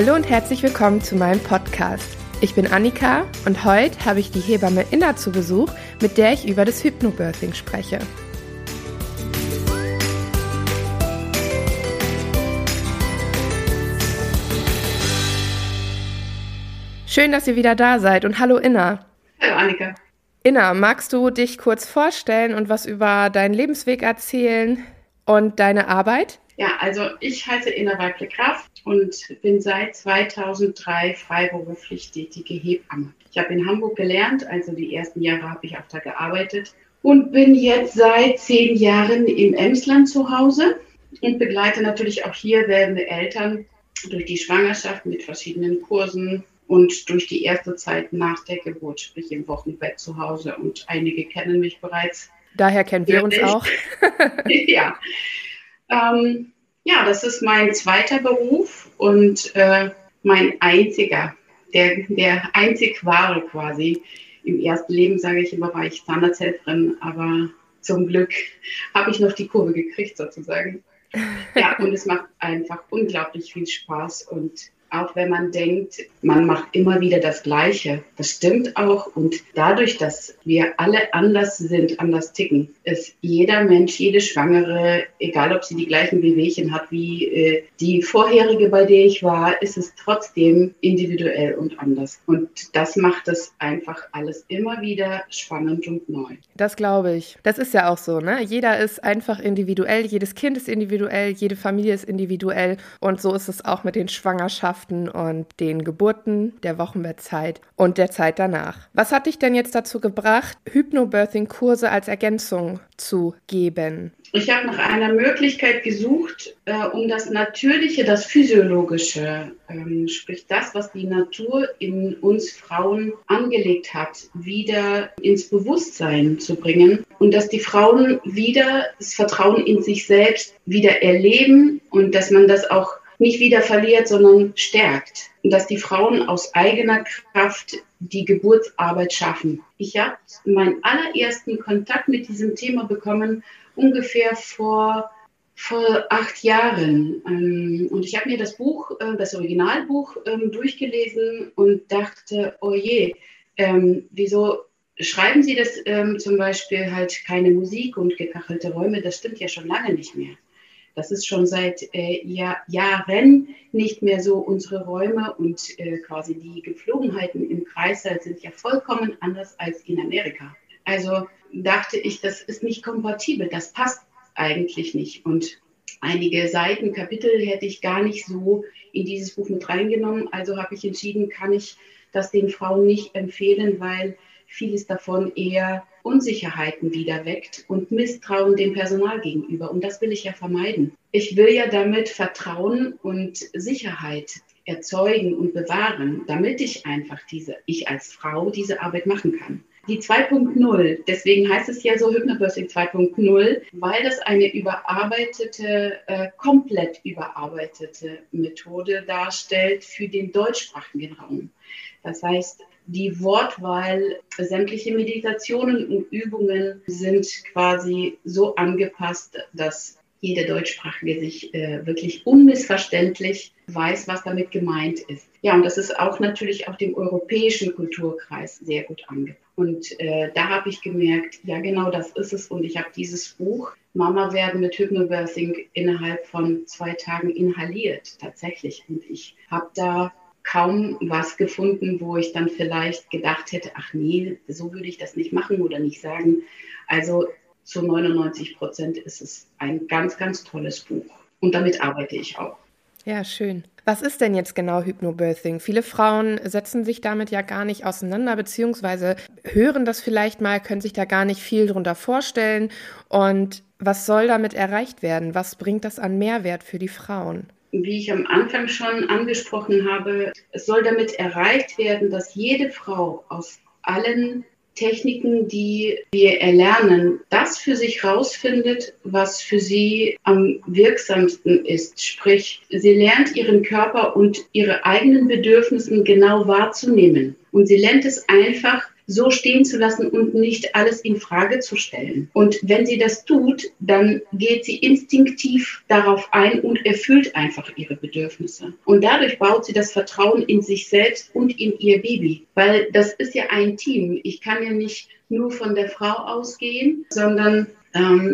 Hallo und herzlich willkommen zu meinem Podcast. Ich bin Annika und heute habe ich die Hebamme Inna zu Besuch, mit der ich über das Hypnobirthing spreche. Schön, dass ihr wieder da seid und hallo Inna. Hallo Annika. Inna, magst du dich kurz vorstellen und was über deinen Lebensweg erzählen und deine Arbeit? Ja, also ich heiße Inna Weible-Kraft und bin seit 2003 freiberuflich tätige Hebamme. Ich habe in Hamburg gelernt, also die ersten Jahre habe ich auch da gearbeitet und bin jetzt seit zehn Jahren im Emsland zu Hause und begleite natürlich auch hier werdende Eltern durch die Schwangerschaft mit verschiedenen Kursen, und durch die erste Zeit nach der Geburt, sprich im Wochenbett zu Hause. Und einige kennen mich bereits. Daher kennen wir uns auch. ja. Ähm, ja, das ist mein zweiter Beruf und äh, mein einziger, der, der einzig wahre quasi. Im ersten Leben, sage ich immer, war ich Zahnarzthelferin, aber zum Glück habe ich noch die Kurve gekriegt sozusagen. Ja, und es macht einfach unglaublich viel Spaß und auch wenn man denkt, man macht immer wieder das Gleiche. Das stimmt auch. Und dadurch, dass wir alle anders sind, anders ticken, ist jeder Mensch, jede Schwangere, egal ob sie die gleichen Wehwehchen hat wie äh, die vorherige, bei der ich war, ist es trotzdem individuell und anders. Und das macht es einfach alles immer wieder spannend und neu. Das glaube ich. Das ist ja auch so, ne? Jeder ist einfach individuell, jedes Kind ist individuell, jede Familie ist individuell. Und so ist es auch mit den Schwangerschaften Schwangerschaften und den Geburten, der Wochenbettzeit und der Zeit danach. Was hat dich denn jetzt dazu gebracht, Hypnobirthing-Kurse als Ergänzung zu geben? Ich habe nach einer Möglichkeit gesucht, äh, um das Natürliche, das Physiologische, ähm, sprich das, was die Natur in uns Frauen angelegt hat, wieder ins Bewusstsein zu bringen und dass die Frauen wieder das Vertrauen in sich selbst wieder erleben und dass man das auch nicht wieder verliert, sondern stärkt. Und dass die Frauen aus eigener Kraft die Geburtsarbeit schaffen. Ich habe meinen allerersten Kontakt mit diesem Thema bekommen ungefähr vor vor acht Jahren. Ähm, und ich habe mir das Buch, äh, das Originalbuch ähm, durchgelesen und dachte, oh je, ähm, wieso schreiben Sie das zum Beispiel halt keine Musik und gekachelte Räume? Das stimmt ja schon lange nicht mehr. Das ist schon seit äh, Jahr, Jahren nicht mehr so. Unsere Räume und äh, quasi die Geflogenheiten im Kreißsaal sind ja vollkommen anders als in Amerika. Also dachte ich, das ist nicht kompatibel, das passt eigentlich nicht. Und einige Seiten, Kapitel hätte ich gar nicht so in dieses Buch mit reingenommen. Also habe ich entschieden, kann ich das den Frauen nicht empfehlen, weil vieles davon eher Unsicherheiten wieder weckt und Misstrauen dem Personal gegenüber. Und das will ich ja vermeiden. Ich will ja damit Vertrauen und Sicherheit erzeugen und bewahren, damit ich einfach diese, ich als Frau diese Arbeit machen kann. Die 2.0, deswegen heißt es ja so Hypnobirthing 2.0, weil das eine überarbeitete, äh, komplett überarbeitete Methode darstellt für den deutschsprachigen Raum. Das heißt, die Wortwahl, sämtliche Meditationen und Übungen sind quasi so angepasst, dass jeder Deutschsprachige sich äh, wirklich unmissverständlich weiß, was damit gemeint ist. Ja, und das ist auch natürlich auch dem europäischen Kulturkreis sehr gut angepasst. Und äh, da habe ich gemerkt, ja genau das ist es. Und ich habe dieses Buch Mama werden mit Hypnobirthing innerhalb von zwei Tagen inhaliert, tatsächlich. Und ich habe da kaum was gefunden, wo ich dann vielleicht gedacht hätte, ach nee, so würde ich das nicht machen oder nicht sagen. Also zu 99 Prozent ist es ein ganz, ganz tolles Buch. Und damit arbeite ich auch. Ja, schön. Was ist denn jetzt genau Hypnobirthing? Viele Frauen setzen sich damit ja gar nicht auseinander, beziehungsweise hören das vielleicht mal, können sich da gar nicht viel drunter vorstellen. Und was soll damit erreicht werden? Was bringt das an Mehrwert für die Frauen? Wie ich am Anfang schon angesprochen habe, es soll damit erreicht werden, dass jede Frau aus allen Techniken, die wir erlernen, das für sich rausfindet, was für sie am wirksamsten ist. Sprich, sie lernt ihren Körper und ihre eigenen Bedürfnisse genau wahrzunehmen. Und sie lernt es einfach, so stehen zu lassen und nicht alles in Frage zu stellen. Und wenn sie das tut, dann geht sie instinktiv darauf ein und erfüllt einfach ihre Bedürfnisse. Und dadurch baut sie das Vertrauen in sich selbst und in ihr Baby, weil das ist ja ein Team. Ich kann ja nicht nur von der Frau ausgehen, sondern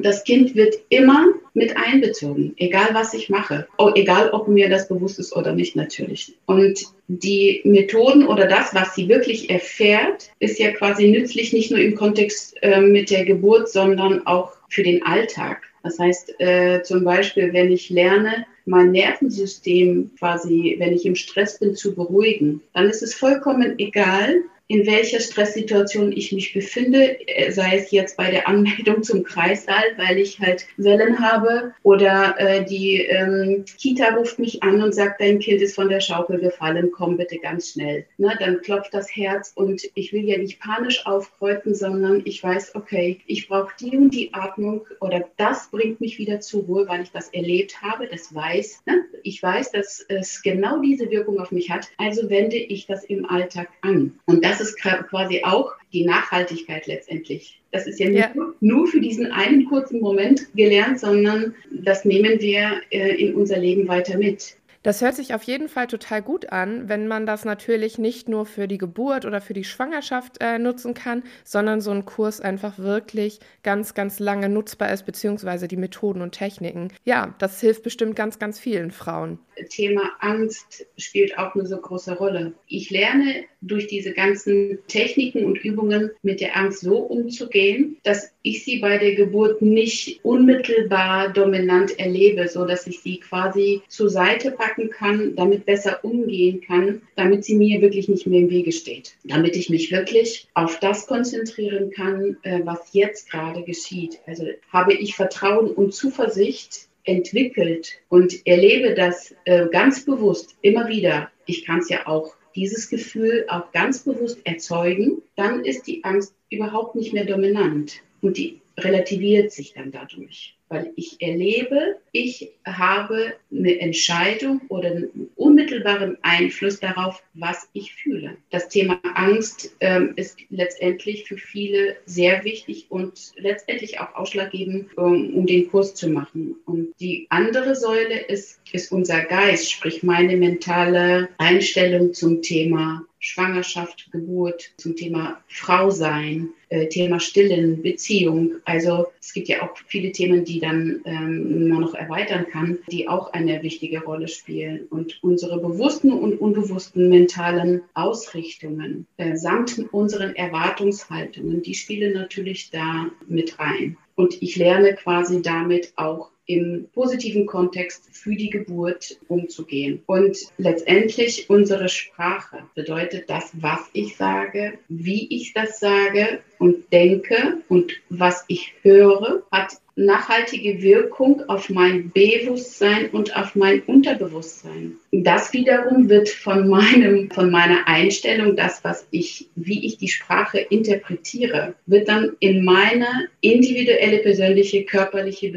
das Kind wird immer mit einbezogen, egal was ich mache, oh, egal ob mir das bewusst ist oder nicht natürlich. Und die Methoden oder das, was sie wirklich erfährt, ist ja quasi nützlich nicht nur im Kontext äh, mit der Geburt, sondern auch für den Alltag. Das heißt äh, zum Beispiel, wenn ich lerne, mein Nervensystem quasi, wenn ich im Stress bin, zu beruhigen, dann ist es vollkommen egal, in welcher Stresssituation ich mich befinde, äh, sei es jetzt bei der Anmeldung zum Kreissaal, weil ich halt Wellen habe, oder äh, die ähm, Kita ruft mich an und sagt, dein Kind ist von der Schaukel gefallen, komm bitte ganz schnell. Na, dann klopft das Herz und ich will ja nicht panisch aufkreuzen, sondern ich weiß, okay, ich brauche die und die Atmung oder das bringt mich wieder zur Ruhe, weil ich das erlebt habe, das weiß. Ne? Ich weiß, dass es genau diese Wirkung auf mich hat, also wende ich das im Alltag an. Und das das ist quasi auch die Nachhaltigkeit letztendlich. Das ist ja, ja. Nur, nur, für diesen einen kurzen Moment gelernt, sondern das nehmen wir äh, in unser Leben weiter mit. Das hört sich auf jeden Fall total gut an, wenn man das natürlich nicht nur für die Geburt oder für die Schwangerschaft äh, nutzen kann, sondern so ein Kurs einfach wirklich ganz, ganz lange nutzbar ist, beziehungsweise die Methoden und Techniken. Ja, das hilft bestimmt ganz, ganz vielen Frauen. Thema Angst spielt auch eine so große Rolle. Ich lerne durch diese ganzen Techniken und Übungen mit der Angst so umzugehen, dass ich sie bei der Geburt nicht unmittelbar dominant erlebe, so dass ich sie quasi zur Seite packen kann, damit besser umgehen kann, damit sie mir wirklich nicht mehr im Wege steht, damit ich mich wirklich auf das konzentrieren kann, äh, was jetzt gerade geschieht. Also habe ich Vertrauen und Zuversicht entwickelt. Und erlebe das äh, ganz bewusst immer wieder. Ich kann es ja auch dieses Gefühl auch ganz bewusst erzeugen, dann ist die Angst überhaupt nicht mehr dominant. Und die relativiert sich dann dadurch weil ich erlebe, ich habe eine Entscheidung oder einen unmittelbaren Einfluss darauf, was ich fühle. Das Thema Angst ähm, ist letztendlich für viele sehr wichtig und letztendlich auch ausschlaggebend, um, um den Kurs zu machen. Und die andere Säule ist, ist unser Geist, sprich meine mentale Einstellung zum Thema Schwangerschaft, Geburt, zum Thema Frau sein, äh, Thema Stillen, Beziehung. Also es gibt ja auch viele Themen, die dann ähm, man noch erweitern kann, die auch eine wichtige Rolle spielen. Und unsere bewussten und unbewussten mentalen Ausrichtungen äh, samt unseren Erwartungshaltungen, die spielen natürlich da mit rein. Und ich lerne quasi damit auch im positiven Kontext für die Geburt umzugehen. Und letztendlich unsere Sprache bedeutet das, was ich sage, wie ich das sage und denke und was ich höre, hat nachhaltige Wirkung auf mein Bewusstsein und auf mein Unterbewusstsein. Das wiederum wird von meinem, von meiner Einstellung, das, was ich, wie ich die Sprache interpretiere, wird dann in meine individuelle, persönliche, körperliche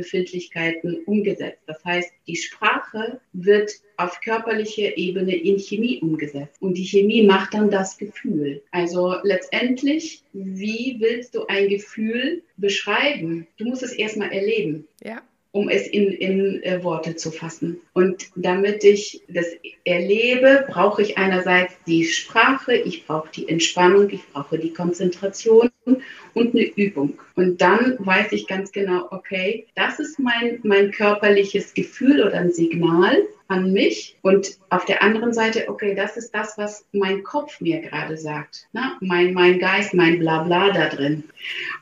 Befindlichkeiten umgesetzt. Das heißt, die Sprache wird auf körperlicher Ebene in Chemie umgesetzt. Und die Chemie macht dann das Gefühl. Also letztendlich, wie willst du ein Gefühl beschreiben? Du musst es erstmal erleben. Ja um es in, in äh, Worte zu fassen. Und damit ich das erlebe, brauche ich einerseits die Sprache, ich brauche die Entspannung, ich brauche die Konzentration und eine Übung. Und dann weiß ich ganz genau, okay, das ist mein, mein körperliches Gefühl oder ein Signal an mich und auf der anderen Seite, okay, das ist das, was mein Kopf mir gerade sagt, ne? mein, mein Geist, mein Blabla da drin.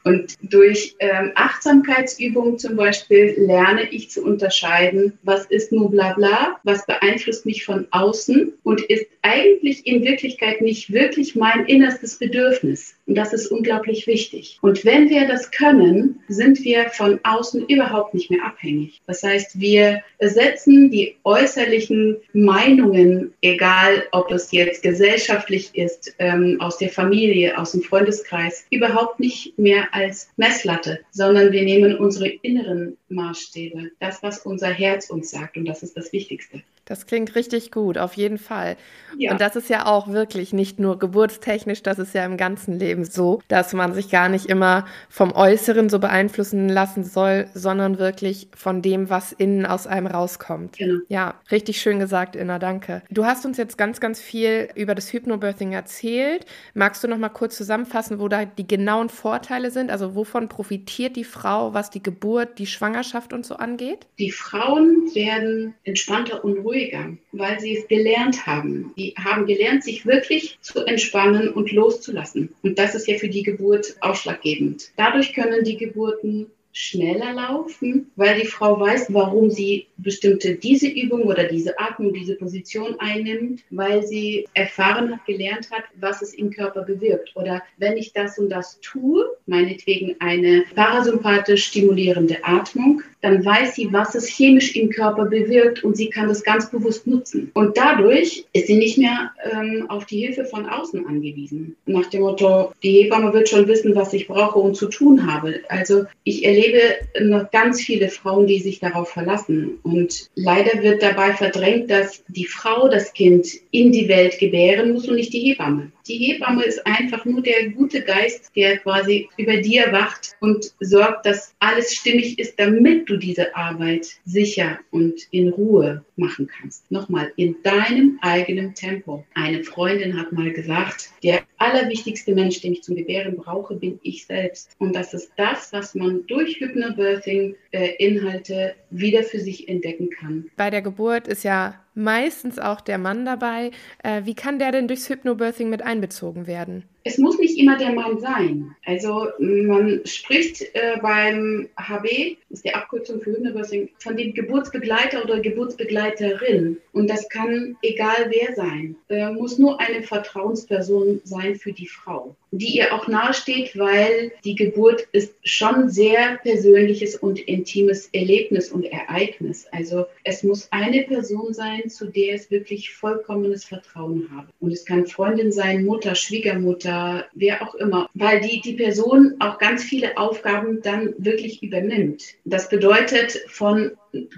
Und durch ähm, Achtsamkeitsübungen zum Beispiel lerne ich zu unterscheiden, was ist nur Blabla, was beeinflusst mich von außen und ist eigentlich in Wirklichkeit nicht wirklich mein innerstes Bedürfnis. Und das ist unglaublich wichtig. Und wenn wir das können, sind wir von außen überhaupt nicht mehr abhängig. Das heißt, wir setzen die äußerlichen Meinungen, egal ob es jetzt gesellschaftlich ist, ähm, aus der Familie, aus dem Freundeskreis, überhaupt nicht mehr als Messlatte, sondern wir nehmen unsere inneren Maßstäbe, das, was unser Herz uns sagt. Und das ist das Wichtigste. Das klingt richtig gut, auf jeden Fall. Ja. Und das ist ja auch wirklich nicht nur geburtstechnisch, das ist ja im ganzen Leben so, dass man sich gar nicht immer vom Äußeren so beeinflussen lassen soll, sondern wirklich von dem, was innen aus einem rauskommt. Genau. Ja, richtig schön gesagt, Inna, danke. Du hast uns jetzt ganz, ganz viel über das Hypnobirthing erzählt. Magst du noch mal kurz zusammenfassen, wo da die genauen Vorteile sind? Also wovon profitiert die Frau, was die Geburt, die Schwangerschaft und so angeht? Die Frauen werden entspannter und ruhiger ruhiger, weil sie es gelernt haben. Die haben gelernt, sich wirklich zu entspannen und loszulassen. Und das ist ja für die Geburt ausschlaggebend. Dadurch können die Geburten schneller laufen, weil die Frau weiß, warum sie bestimmte diese Übung oder diese Atmung, diese Position einnimmt, weil sie erfahren hat, gelernt hat, was es im Körper bewirkt. Oder wenn ich das und das tue, meinetwegen eine parasympathisch stimulierende Atmung, dann weiß sie, was es chemisch im Körper bewirkt und sie kann das ganz bewusst nutzen. Und dadurch ist sie nicht mehr ähm, auf die Hilfe von außen angewiesen. Nach dem Motto, die Hebamme wird schon wissen, was ich brauche und zu tun habe. Also ich erlebe noch ganz viele Frauen, die sich darauf verlassen. Und leider wird dabei verdrängt, dass die Frau das Kind in die Welt gebären muss und nicht die Hebamme. Die Hebamme ist einfach nur der gute Geist, der quasi über dir wacht und sorgt, dass alles stimmig ist, damit du diese Arbeit sicher und in Ruhe machen kannst. Nochmal, in deinem eigenen Tempo. Eine Freundin hat mal gesagt, der allerwichtigste Mensch, den ich zum Gebären brauche, bin ich selbst. Und das ist das, was man durch Hypnobirthing-Inhalte äh, wieder für sich entdecken kann. Bei der Geburt ist ja meistens auch der Mann dabei. Äh, wie kann der denn durchs Hypnobirthing mit einbezogen werden? Es muss nicht immer der Mann sein. Also man spricht äh, beim HB, das ist die Abkürzung für Hypnobirthing, von dem Geburtsbegleiter oder Geburtsbegleiterin. Und das kann egal wer sein. Äh, muss nur eine Vertrauensperson sein für die Frau, die ihr auch nahesteht, weil die Geburt ist schon sehr persönliches und intimes Erlebnis und Ereignis. Also es muss eine Person sein, zu der es wirklich vollkommenes Vertrauen habe. Und es kann Freundin sein, Mutter, Schwiegermutter, wer auch immer, weil die, die Person auch ganz viele Aufgaben dann wirklich übernimmt. Das bedeutet von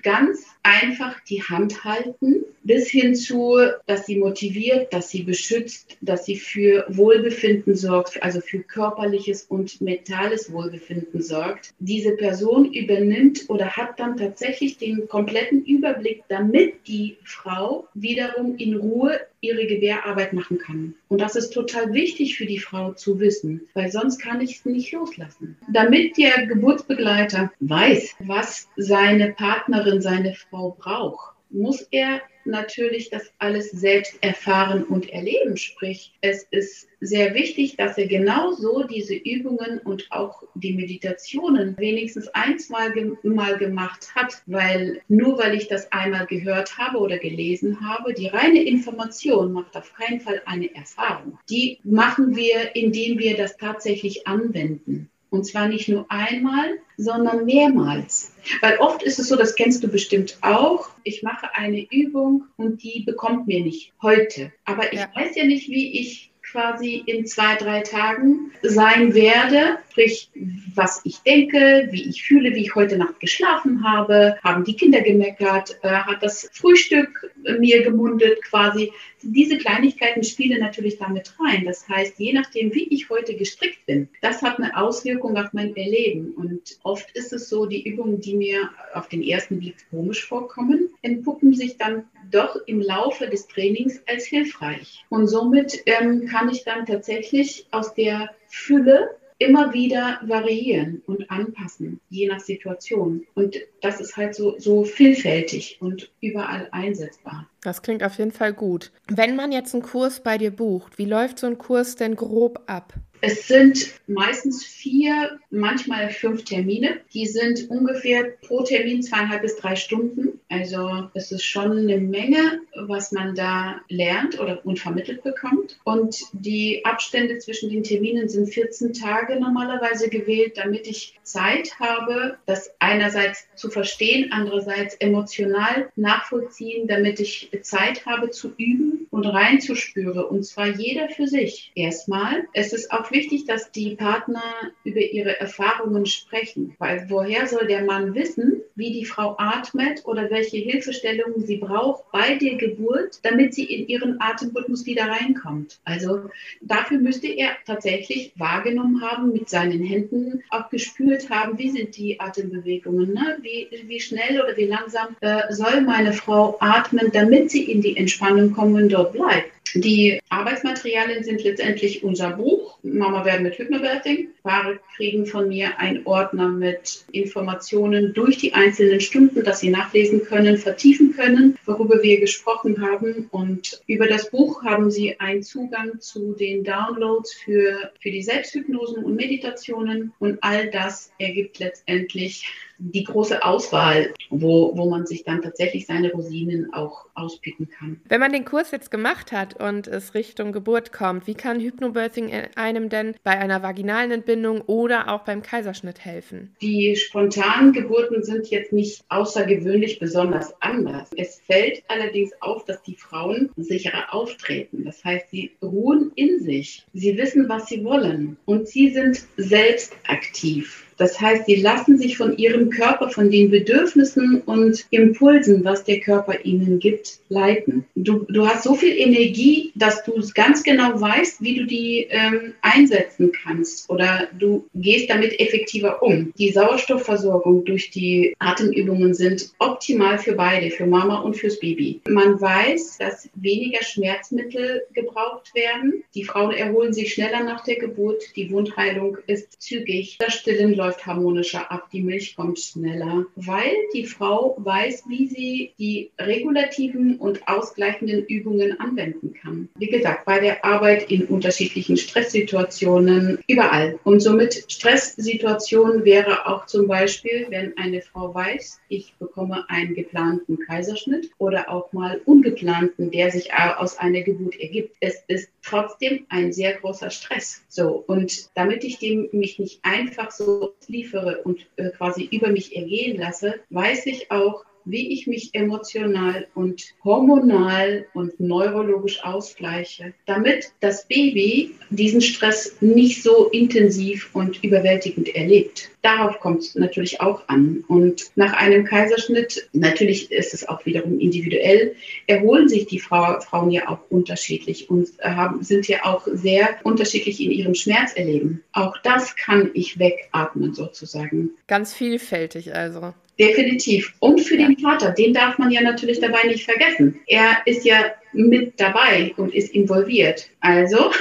ganz einfach die Hand halten, bis hin zu, dass sie motiviert, dass sie beschützt, dass sie für Wohlbefinden sorgt, also für körperliches und mentales Wohlbefinden sorgt. Diese Person übernimmt oder hat dann tatsächlich den kompletten Überblick, damit die Frau wiederum in Ruhe ihre Gebärarbeit machen kann. Und das ist total wichtig für die Frau zu wissen, weil sonst kann ich es nicht loslassen. Damit der Geburtsbegleiter weiß, was seine Partnerin, seine Frau braucht, muss er natürlich das alles selbst erfahren und erleben. Sprich, es ist sehr wichtig, dass er genauso diese Übungen und auch die Meditationen wenigstens ein, zwei Mal gemacht hat, weil nur weil ich das einmal gehört habe oder gelesen habe, die reine Information macht auf keinen Fall eine Erfahrung. Die machen wir, indem wir das tatsächlich anwenden. Und zwar nicht nur einmal, sondern mehrmals. Weil oft ist es so, das kennst du bestimmt auch, ich mache eine Übung und die bekommt mir nicht heute. Aber ich ja. weiß ja nicht, wie ich quasi in zwei, drei Tagen sein werde. Sprich, was ich denke, wie ich fühle, wie ich heute Nacht geschlafen habe, haben die Kinder gemeckert, äh, hat das Frühstück mir gemundet quasi. Diese Kleinigkeiten spielen natürlich damit rein. Das heißt, je nachdem, wie ich heute gestrickt bin, das hat eine Auswirkung auf mein Erleben. Und oft ist es so, die Übungen, die mir auf den ersten Blick komisch vorkommen, entpuppen sich dann doch im Laufe des Trainings als hilfreich. Und somit ähm, kann ich dann tatsächlich aus der Fülle immer wieder variieren und anpassen, je nach Situation. Und das ist halt so, so vielfältig und überall einsetzbar. Das klingt auf jeden Fall gut. Wenn man jetzt einen Kurs bei dir bucht, wie läuft so ein Kurs denn grob ab? Es sind meistens vier, manchmal fünf Termine. Die sind ungefähr pro Termin zweieinhalb bis drei Stunden. Also es ist schon eine Menge, was man da lernt oder unvermittelt bekommt. Und die Abstände zwischen den Terminen sind 14 Tage normalerweise gewählt, damit ich Zeit habe, das einerseits zu verstehen, andererseits emotional nachvollziehen, damit ich Zeit habe zu üben und reinzuspüren. Und zwar jeder für sich. Erstmal. Es ist auch wichtig, dass die Partner über ihre Erfahrungen sprechen. Weil woher soll der Mann wissen, wie die Frau atmet oder welche Hilfestellungen sie braucht bei der Geburt, damit sie in ihren Atemrhythmus wieder reinkommt. Also dafür müsste er tatsächlich wahrgenommen haben, mit seinen Händen auch gespürt haben, wie sind die Atembewegungen, ne? wie, wie schnell oder wie langsam äh, soll meine Frau atmen, damit sie in die Entspannung kommen und dort bleibt. Die Arbeitsmaterialien sind letztendlich unser Buch, Mama werden mit Hypnobirthing. Paare kriegen von mir einen Ordner mit Informationen durch die einzelnen Stunden, dass sie nachlesen können, vertiefen können, worüber wir gesprochen haben. Und über das Buch haben sie einen Zugang zu den Downloads für, für die Selbsthypnosen und Meditationen. Und all das ergibt letztendlich die große Auswahl, wo, wo man sich dann tatsächlich seine Rosinen auch auspicken kann. Wenn man den Kurs jetzt gemacht hat und es Richtung Geburt kommt, wie kann Hypnobirthing einem denn bei einer vaginalen Entbindung oder auch beim Kaiserschnitt helfen? Die spontanen Geburten sind jetzt nicht außergewöhnlich besonders anders. Es fällt allerdings auf, dass die Frauen sicherer auftreten. Das heißt, sie ruhen in sich. Sie wissen, was sie wollen und sie sind selbst aktiv. Das heißt, sie lassen sich von ihrem Körper, von den Bedürfnissen und Impulsen, was der Körper ihnen gibt, leiten. Du, du hast so viel Energie, dass du ganz genau weißt, wie du die ähm, einsetzen kannst oder du gehst damit effektiver um. Die Sauerstoffversorgung durch die Atemübungen sind optimal für beide, für Mama und fürs Baby. Man weiß, dass weniger Schmerzmittel gebraucht werden. Die Frauen erholen sich schneller nach der Geburt. Die Wundheilung ist zügig. Das Stillen läuft läuft harmonischer ab, die Milch kommt schneller, weil die Frau weiß, wie sie die regulativen und ausgleichenden Übungen anwenden kann. Wie gesagt, bei der Arbeit in unterschiedlichen Stresssituationen, überall. Und somit Stresssituationen wäre auch zum Beispiel, wenn eine Frau weiß, ich bekomme einen geplanten Kaiserschnitt oder auch mal ungeplanten, der sich aus einer Geburt ergibt. Es ist trotzdem ein sehr großer Stress. So, und damit ich dem mich nicht einfach so liefere und äh, quasi über mich ergehen lasse, weiß ich auch, wie ich mich emotional und hormonal und neurologisch ausgleiche, damit das Baby diesen Stress nicht so intensiv und überwältigend erlebt. Darauf kommt es natürlich auch an. Und nach einem Kaiserschnitt, natürlich ist es auch wiederum individuell, erholen sich die Frau, Frauen ja auch unterschiedlich und haben, sind ja auch sehr unterschiedlich in ihrem Schmerzerleben. Auch das kann ich wegatmen sozusagen. Ganz vielfältig also. Definitiv. Und für den Vater, den darf man ja natürlich dabei nicht vergessen. Er ist ja mit dabei und ist involviert. Also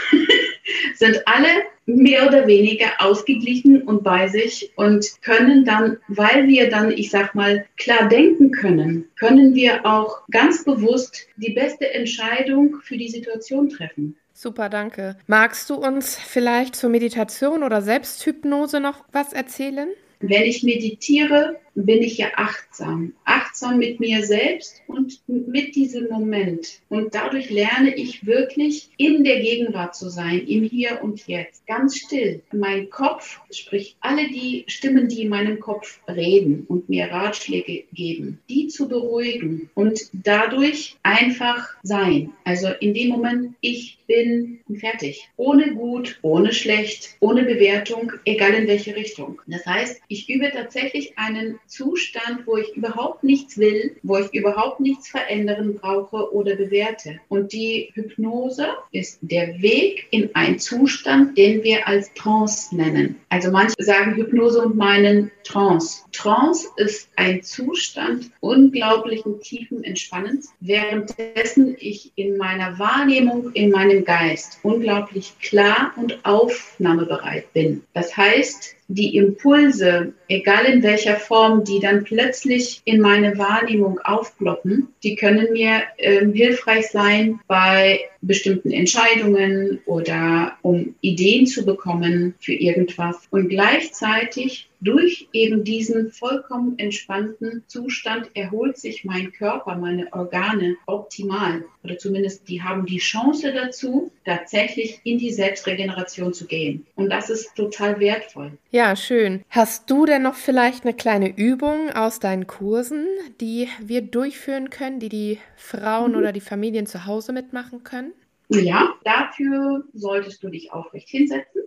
sind alle mehr oder weniger ausgeglichen und bei sich und können dann, weil wir dann, ich sag mal, klar denken können, können wir auch ganz bewusst die beste Entscheidung für die Situation treffen. Super, danke. Magst du uns vielleicht zur Meditation oder Selbsthypnose noch was erzählen? Wenn ich meditiere, bin ich ja achtsam. Achtsam mit mir selbst und mit diesem Moment. Und dadurch lerne ich wirklich in der Gegenwart zu sein, im Hier und Jetzt. Ganz still. Mein Kopf, sprich alle die Stimmen, die in meinem Kopf reden und mir Ratschläge geben, die zu beruhigen und dadurch einfach sein. Also in dem Moment, ich bin fertig. Ohne gut, ohne schlecht, ohne Bewertung, egal in welche Richtung. Das heißt, ich übe tatsächlich einen Zustand, wo ich überhaupt nichts will, wo ich überhaupt nichts verändern brauche oder bewerte. Und die Hypnose ist der Weg in einen Zustand, den wir als Trance nennen. Also manche sagen Hypnose und meinen Trance. Trance ist ein Zustand unglaublichen tiefen Entspannens, währenddessen ich in meiner Wahrnehmung, in meinem Geist unglaublich klar und aufnahmebereit bin. Das heißt, die Impulse, egal in welcher Form, die dann plötzlich in meine Wahrnehmung aufploppen, die können mir äh, hilfreich sein bei bestimmten Entscheidungen oder um Ideen zu bekommen für irgendwas. Und gleichzeitig durch eben diesen vollkommen entspannten Zustand erholt sich mein Körper, meine Organe optimal. Oder zumindest die haben die Chance dazu, tatsächlich in die Selbstregeneration zu gehen. Und das ist total wertvoll. Ja, schön. Hast du denn noch vielleicht eine kleine Übung aus deinen Kursen, die wir durchführen können, die die Frauen mhm. oder die Familien zu Hause mitmachen können? Ja, dafür solltest du dich aufrecht hinsetzen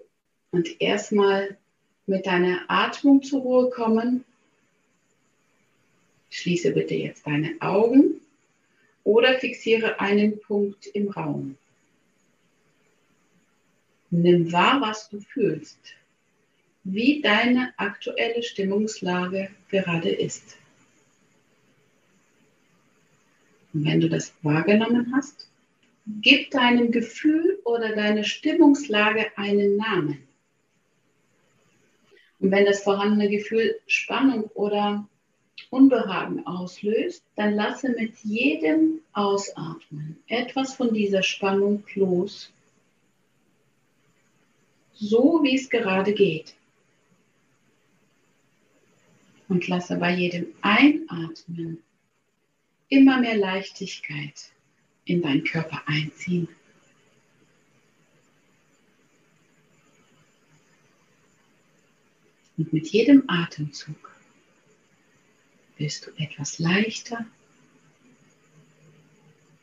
und erstmal mit deiner Atmung zur Ruhe kommen. Schließe bitte jetzt deine Augen oder fixiere einen Punkt im Raum. Nimm wahr, was du fühlst, wie deine aktuelle Stimmungslage gerade ist. Und wenn du das wahrgenommen hast, gib deinem Gefühl oder deiner Stimmungslage einen Namen. Und wenn das vorhandene Gefühl Spannung oder Unbehagen auslöst, dann lasse mit jedem Ausatmen etwas von dieser Spannung los, so wie es gerade geht. Und lasse bei jedem Einatmen immer mehr Leichtigkeit in deinen Körper einziehen. Und mit jedem Atemzug wirst du etwas leichter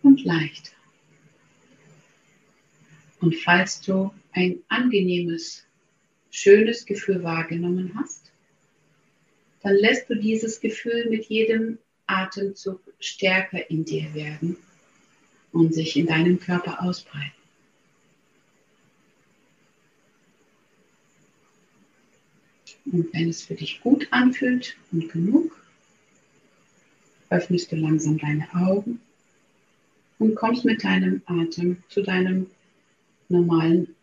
und leichter. Und falls du ein angenehmes, schönes Gefühl wahrgenommen hast, dann lässt du dieses Gefühl mit jedem Atemzug stärker in dir werden und sich in deinem Körper ausbreiten. Und wenn es für dich gut anfühlt und genug, öffnest du langsam deine Augen und kommst mit deinem Atem zu deinem normalen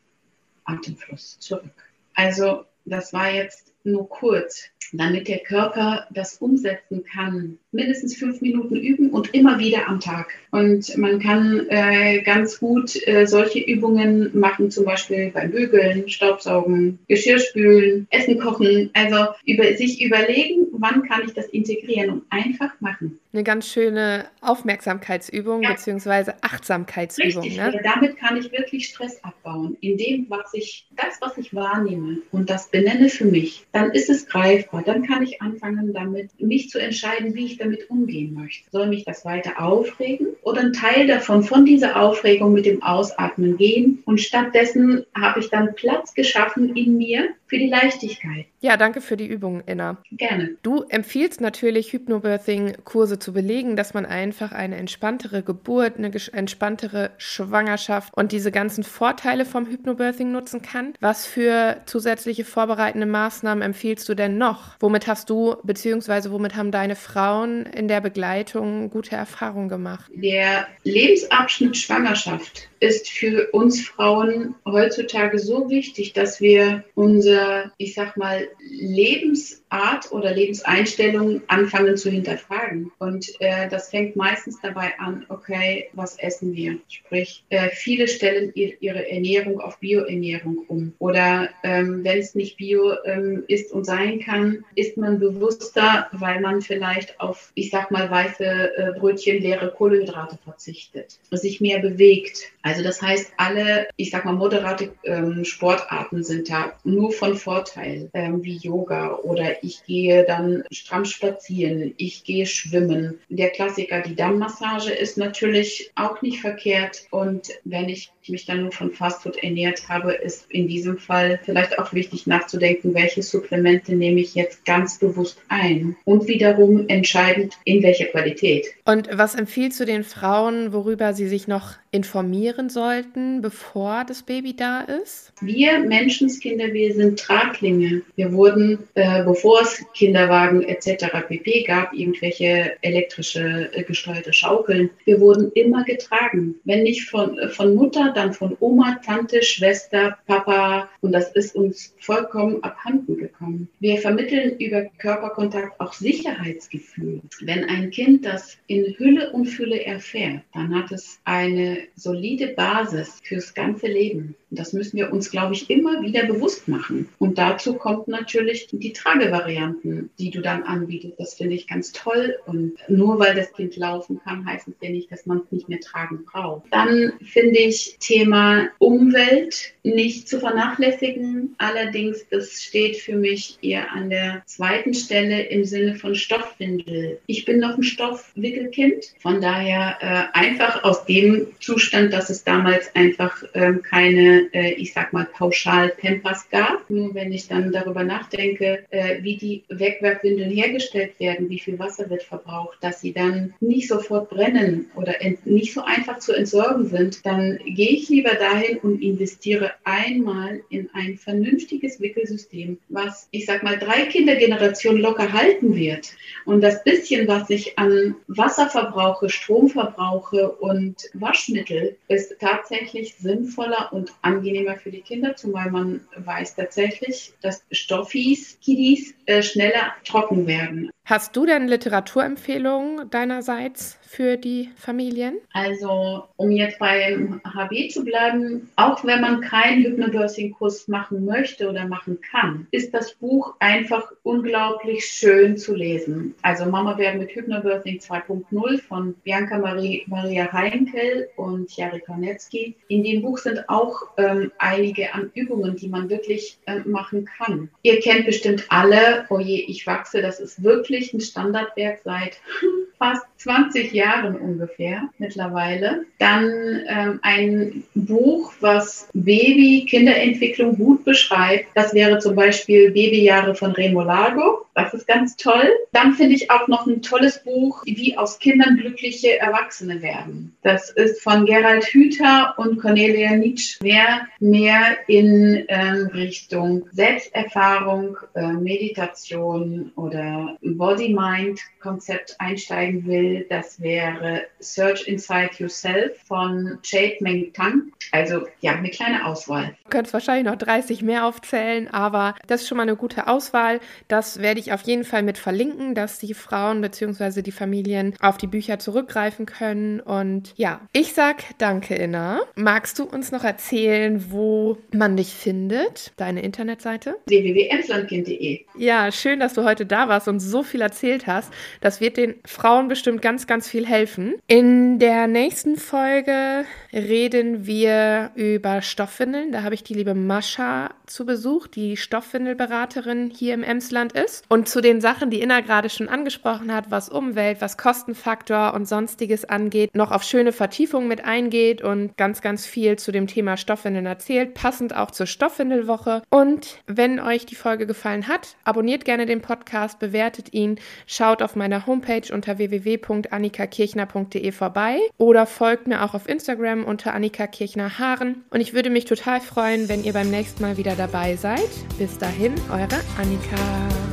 Atemfluss zurück. Also das war jetzt nur kurz damit der Körper das umsetzen kann. Mindestens fünf Minuten üben und immer wieder am Tag. Und man kann äh, ganz gut äh, solche Übungen machen, zum Beispiel beim Bügeln, Staubsaugen, Geschirrspülen, Essen kochen. Also über, sich überlegen, wann kann ich das integrieren und einfach machen. Eine ganz schöne Aufmerksamkeitsübung ja. bzw. Achtsamkeitsübung. Richtig, ne? damit kann ich wirklich Stress abbauen. In dem, was ich, das, was ich wahrnehme und das benenne für mich, dann ist es greifbar dann kann ich anfangen, damit mich zu entscheiden, wie ich damit umgehen möchte. Soll mich das weiter aufregen oder ein Teil davon, von dieser Aufregung mit dem Ausatmen gehen? Und stattdessen habe ich dann Platz geschaffen in mir für die Leichtigkeit. Ja, danke für die Übung, Inna. Gerne. Du empfiehlst natürlich Hypnobirthing-Kurse zu belegen, dass man einfach eine entspanntere Geburt, eine entspanntere Schwangerschaft und diese ganzen Vorteile vom Hypnobirthing nutzen kann. Was für zusätzliche vorbereitende Maßnahmen empfiehlst du denn noch? Womit hast du bzw. womit haben deine Frauen in der Begleitung gute Erfahrungen gemacht? Der Lebensabschnitt Schwangerschaft ist für uns Frauen heutzutage so wichtig, dass wir unser, ich sag mal, Lebensart oder Lebenseinstellung anfangen zu hinterfragen. Und äh, das fängt meistens dabei an, okay, was essen wir? Sprich, äh, viele stellen ihr, ihre Ernährung auf Bioernährung um. Oder ähm, wenn es nicht Bio ähm, ist und sein kann, ist man bewusster, weil man vielleicht auf, ich sag mal, weiße äh, Brötchen, leere Kohlenhydrate verzichtet, sich mehr bewegt. Also das heißt, alle, ich sag mal, moderate ähm, Sportarten sind da nur von Vorteil, ähm, wie Yoga oder ich gehe dann stramm spazieren, ich gehe schwimmen. Der Klassiker, die Dammmassage ist natürlich auch nicht verkehrt und wenn ich mich dann nur von Fastfood ernährt habe, ist in diesem Fall vielleicht auch wichtig nachzudenken, welche Supplemente nehme ich jetzt ganz bewusst ein und wiederum entscheidend in welcher Qualität. Und was empfiehlst du den Frauen, worüber sie sich noch informieren sollten, bevor das Baby da ist? Wir Menschenskinder, wir sind Traglinge. Wir wurden, äh, bevor es Kinderwagen etc. pp. gab, irgendwelche elektrische äh, gesteuerte Schaukeln, wir wurden immer getragen. Wenn nicht von, äh, von Mutter, dann von Oma, Tante, Schwester, Papa. Und das ist uns vollkommen abhanden gekommen. Wir vermitteln über Körperkontakt auch Sicherheitsgefühl. Wenn ein Kind das in Hülle und Fülle erfährt, dann hat es eine solide Basis fürs ganze Leben. Und das müssen wir uns, glaube ich, immer wieder bewusst machen. Und dazu kommt natürlich die Tragevarianten, die du dann anbietest. Das finde ich ganz toll. Und nur weil das Kind laufen kann, heißt es ja nicht, dass man es nicht mehr tragen braucht. Dann finde ich Thema Umwelt nicht zu vernachlässigen. Allerdings, das steht für mich eher an der zweiten Stelle im Sinne von Stoffwindel. Ich bin noch ein Stoffwickelkind. Von daher äh, einfach aus dem Zustand, dass es damals einfach ähm, keine, äh, ich sag mal, pauschal Pampers gab. Nur wenn ich dann darüber nachdenke, äh, wie die Wegwerfwindeln hergestellt werden, wie viel Wasser wird verbraucht, dass sie dann nicht sofort brennen oder nicht so einfach zu entsorgen sind, dann gehe ich lieber dahin und investiere einmal in ein vernünftiges Wickelsystem, was, ich sag mal, drei Kindergenerationen locker halten wird. Und das bisschen, was ich an Wasser verbrauche, Strom verbrauche und Waschmittel, ist tatsächlich sinnvoller und angenehmer für die Kinder, zumal man weiß tatsächlich, dass Stoffis, Kiddies äh, schneller trocken werden. Hast du denn Literaturempfehlungen deinerseits für die Familien? Also, um jetzt beim HB zu bleiben, auch wenn man keinen Hypnobirthing-Kurs machen möchte oder machen kann, ist das Buch einfach unglaublich schön zu lesen. Also Mama werden mit Hypnobirthing 2.0 von Bianca Marie, Maria Heinkel und Jari Kornetzki. In dem Buch sind auch ähm, einige Übungen, die man wirklich äh, machen kann. Ihr kennt bestimmt alle, oh je, ich wachse, das ist wirklich wirklich ein Standardwerk seit fast 20 Jahren ungefähr mittlerweile. Dann ähm, ein Buch, was Baby, Kinderentwicklung gut beschreibt. Das wäre zum Beispiel Babyjahre von Remo Lago. Das ist ganz toll. Dann finde ich auch noch ein tolles Buch, wie aus Kindern glückliche Erwachsene werden. Das ist von Gerald Hüther und Cornelia Nietzsche. Wer mehr in ähm, Richtung Selbsterfahrung, äh, Meditation oder Body-Mind-Konzept einsteigen will, das wäre Search Inside Yourself von Jade Meng Tang. Also ja, eine kleine Auswahl. Du könntest wahrscheinlich noch 30 mehr aufzählen, aber das ist schon mal eine gute Auswahl. Das werde ich auf jeden Fall mit verlinken, dass die Frauen bzw. die Familien auf die Bücher zurückgreifen können. Und ja, ich sag danke, Inna. Magst du uns noch erzählen, wo man dich findet? Deine Internetseite? www.emslandkind.de. Ja, schön, dass du heute da warst und so viel erzählt hast. Das wird den Frauen bestimmt ganz, ganz viel helfen. In der nächsten Folge reden wir über Stoffwindeln. Da habe ich die liebe Mascha zu Besuch, die Stoffwindelberaterin hier im Emsland ist. Und zu den Sachen, die Inna gerade schon angesprochen hat, was Umwelt, was Kostenfaktor und sonstiges angeht, noch auf schöne Vertiefungen mit eingeht und ganz, ganz viel zu dem Thema Stoffwindeln erzählt, passend auch zur Stoffwindelwoche. Und wenn euch die Folge gefallen hat, abonniert gerne den Podcast, bewertet ihn, schaut auf meiner Homepage unter www.annikakirchner.de vorbei oder folgt mir auch auf Instagram unter Annika Kirchner Haaren. Und ich würde mich total freuen, wenn ihr beim nächsten Mal wieder dabei seid. Bis dahin, eure Annika.